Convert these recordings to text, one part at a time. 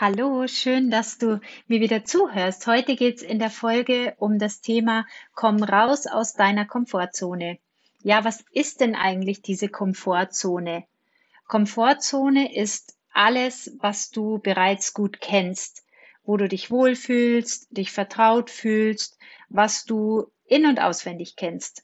Hallo, schön, dass du mir wieder zuhörst. Heute geht es in der Folge um das Thema Komm raus aus deiner Komfortzone. Ja, was ist denn eigentlich diese Komfortzone? Komfortzone ist alles, was du bereits gut kennst, wo du dich wohlfühlst, dich vertraut fühlst, was du in und auswendig kennst.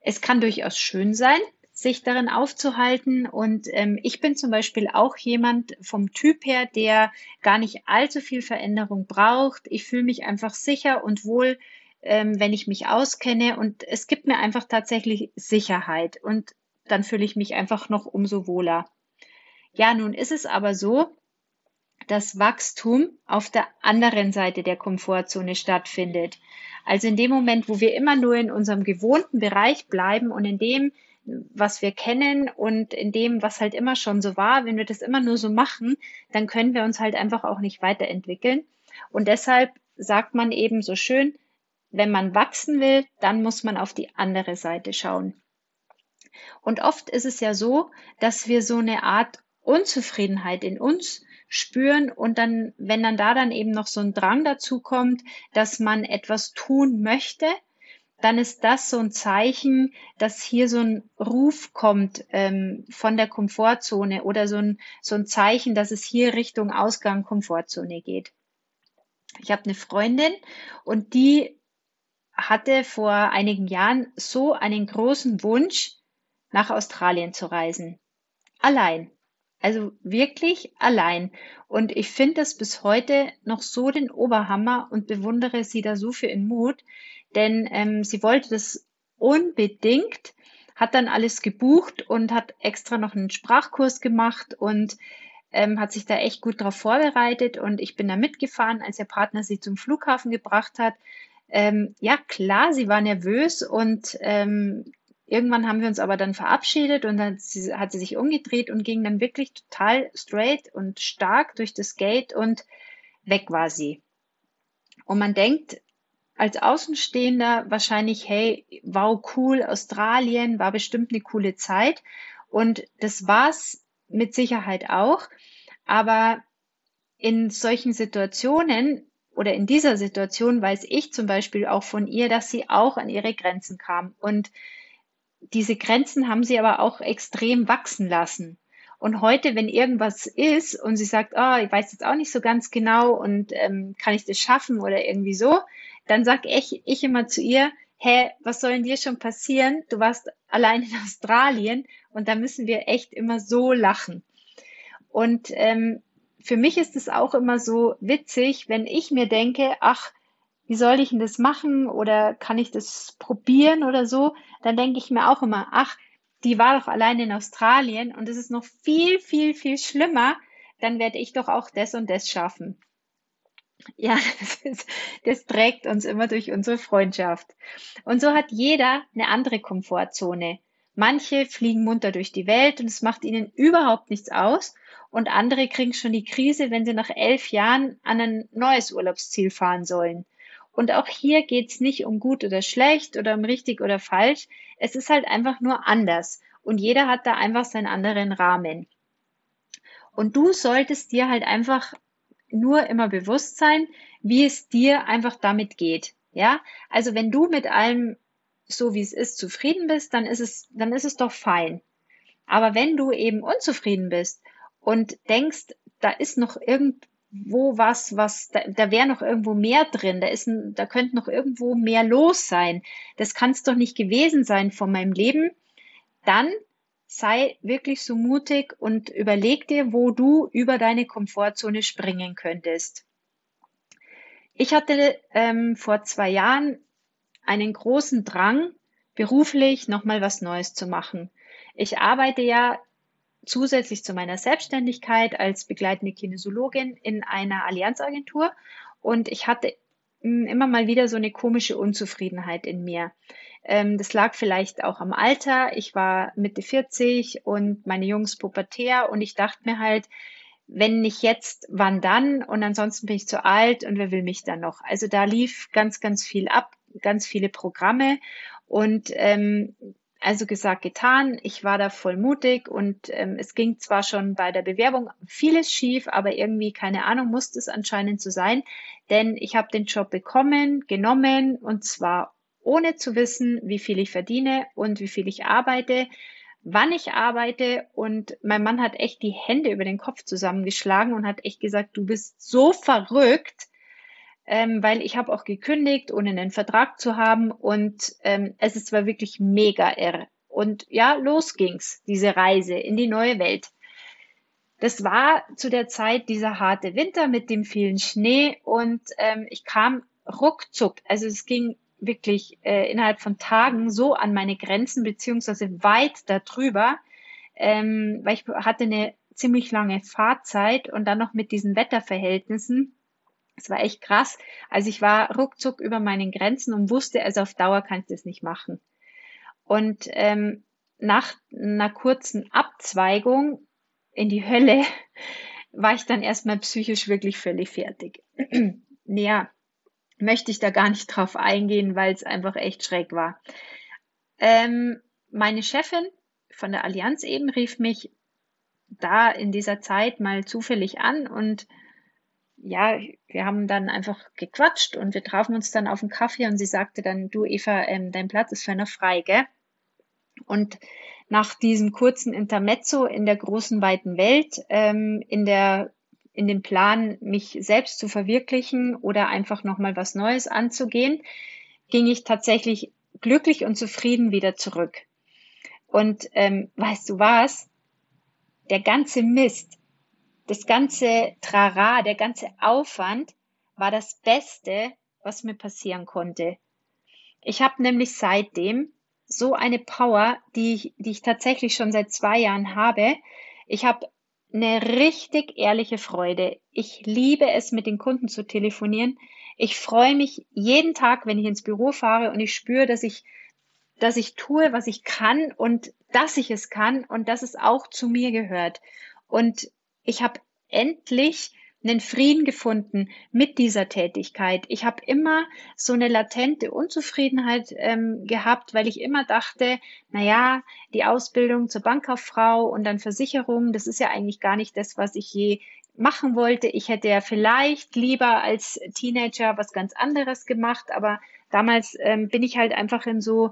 Es kann durchaus schön sein, sich darin aufzuhalten. Und ähm, ich bin zum Beispiel auch jemand vom Typ her, der gar nicht allzu viel Veränderung braucht. Ich fühle mich einfach sicher und wohl, ähm, wenn ich mich auskenne. Und es gibt mir einfach tatsächlich Sicherheit. Und dann fühle ich mich einfach noch umso wohler. Ja, nun ist es aber so, dass Wachstum auf der anderen Seite der Komfortzone stattfindet. Also in dem Moment, wo wir immer nur in unserem gewohnten Bereich bleiben und in dem, was wir kennen und in dem, was halt immer schon so war, wenn wir das immer nur so machen, dann können wir uns halt einfach auch nicht weiterentwickeln. Und deshalb sagt man eben so schön, wenn man wachsen will, dann muss man auf die andere Seite schauen. Und oft ist es ja so, dass wir so eine Art Unzufriedenheit in uns spüren und dann, wenn dann da dann eben noch so ein Drang dazu kommt, dass man etwas tun möchte, dann ist das so ein Zeichen, dass hier so ein Ruf kommt ähm, von der Komfortzone oder so ein, so ein Zeichen, dass es hier Richtung Ausgang Komfortzone geht. Ich habe eine Freundin und die hatte vor einigen Jahren so einen großen Wunsch, nach Australien zu reisen. Allein. Also wirklich allein. Und ich finde das bis heute noch so den Oberhammer und bewundere sie da so für ihren Mut, denn ähm, sie wollte das unbedingt, hat dann alles gebucht und hat extra noch einen Sprachkurs gemacht und ähm, hat sich da echt gut darauf vorbereitet und ich bin da mitgefahren, als ihr Partner sie zum Flughafen gebracht hat. Ähm, ja, klar, sie war nervös und ähm, irgendwann haben wir uns aber dann verabschiedet und dann sie, hat sie sich umgedreht und ging dann wirklich total straight und stark durch das Gate und weg war sie. Und man denkt, als Außenstehender wahrscheinlich, hey, wow, cool, Australien war bestimmt eine coole Zeit. Und das war's mit Sicherheit auch. Aber in solchen Situationen oder in dieser Situation weiß ich zum Beispiel auch von ihr, dass sie auch an ihre Grenzen kam. Und diese Grenzen haben sie aber auch extrem wachsen lassen. Und heute, wenn irgendwas ist und sie sagt, oh, ich weiß jetzt auch nicht so ganz genau und ähm, kann ich das schaffen oder irgendwie so, dann sag ich, ich immer zu ihr, hä, was soll denn dir schon passieren? Du warst allein in Australien und da müssen wir echt immer so lachen. Und ähm, für mich ist es auch immer so witzig, wenn ich mir denke, ach, wie soll ich denn das machen oder kann ich das probieren oder so, dann denke ich mir auch immer, ach, die war doch allein in Australien und es ist noch viel, viel, viel schlimmer, dann werde ich doch auch das und das schaffen. Ja, das, ist, das trägt uns immer durch unsere Freundschaft. Und so hat jeder eine andere Komfortzone. Manche fliegen munter durch die Welt und es macht ihnen überhaupt nichts aus. Und andere kriegen schon die Krise, wenn sie nach elf Jahren an ein neues Urlaubsziel fahren sollen. Und auch hier geht's nicht um gut oder schlecht oder um richtig oder falsch. Es ist halt einfach nur anders. Und jeder hat da einfach seinen anderen Rahmen. Und du solltest dir halt einfach nur immer bewusst sein, wie es dir einfach damit geht. Ja, also wenn du mit allem so wie es ist zufrieden bist, dann ist es, dann ist es doch fein. Aber wenn du eben unzufrieden bist und denkst, da ist noch irgend, wo was, was, da, da wäre noch irgendwo mehr drin, da ist, ein, da könnte noch irgendwo mehr los sein. Das kann es doch nicht gewesen sein von meinem Leben. Dann sei wirklich so mutig und überleg dir, wo du über deine Komfortzone springen könntest. ich hatte ähm, vor zwei Jahren einen großen Drang, beruflich nochmal was Neues zu machen. Ich arbeite ja zusätzlich zu meiner Selbstständigkeit als begleitende Kinesiologin in einer Allianzagentur und ich hatte hm, immer mal wieder so eine komische Unzufriedenheit in mir. Ähm, das lag vielleicht auch am Alter. Ich war Mitte 40 und meine Jungs pubertär und ich dachte mir halt, wenn nicht jetzt, wann dann? Und ansonsten bin ich zu alt und wer will mich dann noch? Also da lief ganz, ganz viel ab, ganz viele Programme und ähm, also gesagt, getan. Ich war da voll mutig und ähm, es ging zwar schon bei der Bewerbung vieles schief, aber irgendwie, keine Ahnung, musste es anscheinend so sein, denn ich habe den Job bekommen, genommen und zwar ohne zu wissen, wie viel ich verdiene und wie viel ich arbeite, wann ich arbeite und mein Mann hat echt die Hände über den Kopf zusammengeschlagen und hat echt gesagt, du bist so verrückt, ähm, weil ich habe auch gekündigt, ohne einen Vertrag zu haben und ähm, es ist zwar wirklich mega irre. Und ja, los ging's, diese Reise in die neue Welt. Das war zu der Zeit dieser harte Winter mit dem vielen Schnee und ähm, ich kam ruckzuck, also es ging wirklich äh, innerhalb von Tagen so an meine Grenzen beziehungsweise weit darüber, ähm, weil ich hatte eine ziemlich lange Fahrzeit und dann noch mit diesen Wetterverhältnissen es war echt krass. Also ich war ruckzuck über meinen Grenzen und wusste, also auf Dauer kann ich das nicht machen. Und ähm, nach einer kurzen Abzweigung in die Hölle war ich dann erstmal psychisch wirklich völlig fertig. Näher möchte ich da gar nicht drauf eingehen, weil es einfach echt schräg war. Ähm, meine Chefin von der Allianz eben rief mich da in dieser Zeit mal zufällig an und ja, wir haben dann einfach gequatscht und wir trafen uns dann auf einen Kaffee und sie sagte dann, du Eva, ähm, dein Platz ist für eine frei, gell? Und nach diesem kurzen Intermezzo in der großen, weiten Welt, ähm, in der in dem Plan, mich selbst zu verwirklichen oder einfach nochmal was Neues anzugehen, ging ich tatsächlich glücklich und zufrieden wieder zurück. Und ähm, weißt du was? Der ganze Mist, das ganze Trara, der ganze Aufwand war das Beste, was mir passieren konnte. Ich habe nämlich seitdem so eine Power, die ich, die ich tatsächlich schon seit zwei Jahren habe. Ich habe eine richtig ehrliche Freude. Ich liebe es, mit den Kunden zu telefonieren. Ich freue mich jeden Tag, wenn ich ins Büro fahre und ich spüre, dass ich, dass ich tue, was ich kann und dass ich es kann und dass es auch zu mir gehört. Und ich habe endlich einen Frieden gefunden mit dieser Tätigkeit. Ich habe immer so eine latente Unzufriedenheit ähm, gehabt, weil ich immer dachte, na ja, die Ausbildung zur Bankkauffrau und dann Versicherung, das ist ja eigentlich gar nicht das, was ich je machen wollte. Ich hätte ja vielleicht lieber als Teenager was ganz anderes gemacht, aber damals ähm, bin ich halt einfach in so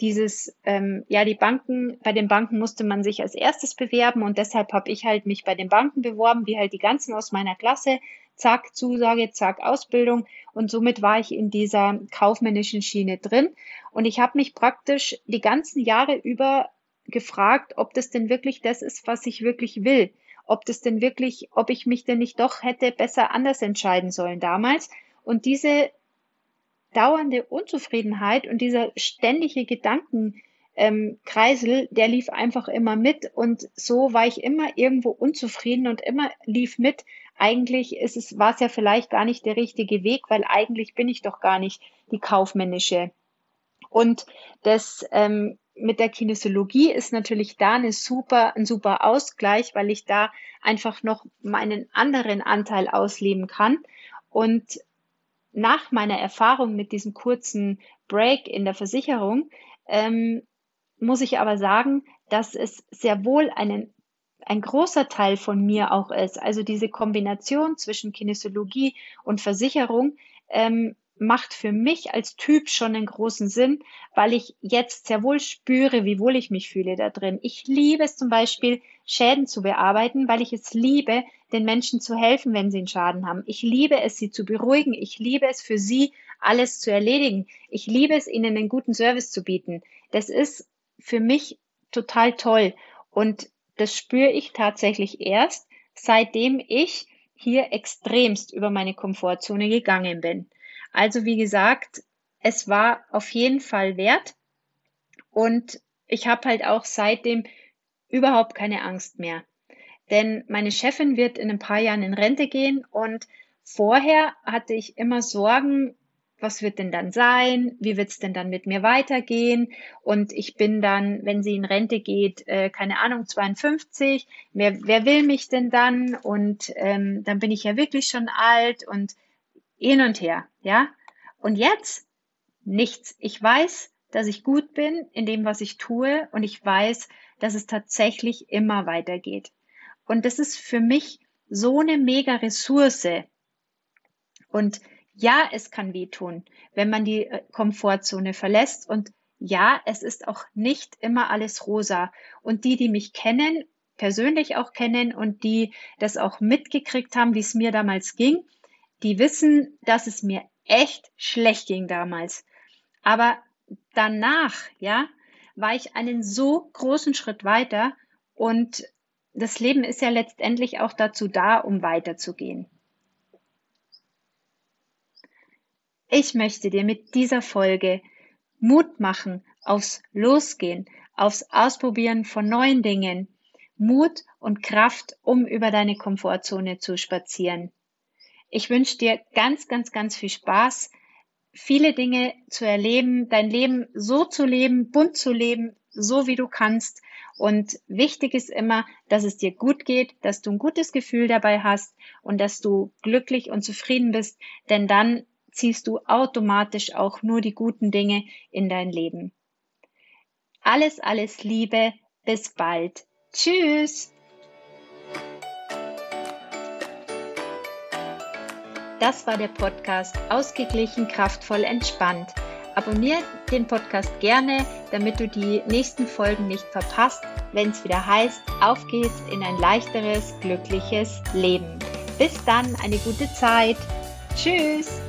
dieses, ähm, ja, die Banken, bei den Banken musste man sich als erstes bewerben und deshalb habe ich halt mich bei den Banken beworben, wie halt die ganzen aus meiner Klasse. Zack, Zusage, zack, Ausbildung. Und somit war ich in dieser kaufmännischen Schiene drin. Und ich habe mich praktisch die ganzen Jahre über gefragt, ob das denn wirklich das ist, was ich wirklich will. Ob das denn wirklich, ob ich mich denn nicht doch hätte besser anders entscheiden sollen damals. Und diese dauernde Unzufriedenheit und dieser ständige Gedankenkreisel, der lief einfach immer mit und so war ich immer irgendwo unzufrieden und immer lief mit. Eigentlich ist es, war es ja vielleicht gar nicht der richtige Weg, weil eigentlich bin ich doch gar nicht die kaufmännische. Und das ähm, mit der Kinesiologie ist natürlich da eine super, ein super Ausgleich, weil ich da einfach noch meinen anderen Anteil ausleben kann. Und nach meiner Erfahrung mit diesem kurzen Break in der Versicherung ähm, muss ich aber sagen, dass es sehr wohl einen, ein großer Teil von mir auch ist. Also diese Kombination zwischen Kinesiologie und Versicherung ähm, macht für mich als Typ schon einen großen Sinn, weil ich jetzt sehr wohl spüre, wie wohl ich mich fühle da drin. Ich liebe es zum Beispiel, Schäden zu bearbeiten, weil ich es liebe, den Menschen zu helfen, wenn sie einen Schaden haben. Ich liebe es, sie zu beruhigen. Ich liebe es, für sie alles zu erledigen. Ich liebe es, ihnen einen guten Service zu bieten. Das ist für mich total toll. Und das spüre ich tatsächlich erst, seitdem ich hier extremst über meine Komfortzone gegangen bin. Also wie gesagt, es war auf jeden Fall wert und ich habe halt auch seitdem überhaupt keine Angst mehr. Denn meine Chefin wird in ein paar Jahren in Rente gehen und vorher hatte ich immer Sorgen, was wird denn dann sein? Wie wird es denn dann mit mir weitergehen? Und ich bin dann, wenn sie in Rente geht, äh, keine Ahnung, 52. Wer, wer will mich denn dann? Und ähm, dann bin ich ja wirklich schon alt und hin und her, ja. Und jetzt nichts. Ich weiß, dass ich gut bin in dem, was ich tue und ich weiß, dass es tatsächlich immer weitergeht. Und das ist für mich so eine mega Ressource. Und ja, es kann wehtun, wenn man die äh, Komfortzone verlässt. Und ja, es ist auch nicht immer alles rosa. Und die, die mich kennen, persönlich auch kennen und die das auch mitgekriegt haben, wie es mir damals ging, die wissen, dass es mir echt schlecht ging damals. Aber danach, ja, war ich einen so großen Schritt weiter und das Leben ist ja letztendlich auch dazu da, um weiterzugehen. Ich möchte dir mit dieser Folge Mut machen aufs Losgehen, aufs Ausprobieren von neuen Dingen, Mut und Kraft, um über deine Komfortzone zu spazieren. Ich wünsche dir ganz, ganz, ganz viel Spaß, viele Dinge zu erleben, dein Leben so zu leben, bunt zu leben, so wie du kannst. Und wichtig ist immer, dass es dir gut geht, dass du ein gutes Gefühl dabei hast und dass du glücklich und zufrieden bist, denn dann ziehst du automatisch auch nur die guten Dinge in dein Leben. Alles, alles Liebe, bis bald. Tschüss. Das war der Podcast Ausgeglichen, kraftvoll, entspannt. Abonniere den Podcast gerne, damit du die nächsten Folgen nicht verpasst, wenn es wieder heißt, auf geht's in ein leichteres, glückliches Leben. Bis dann, eine gute Zeit. Tschüss.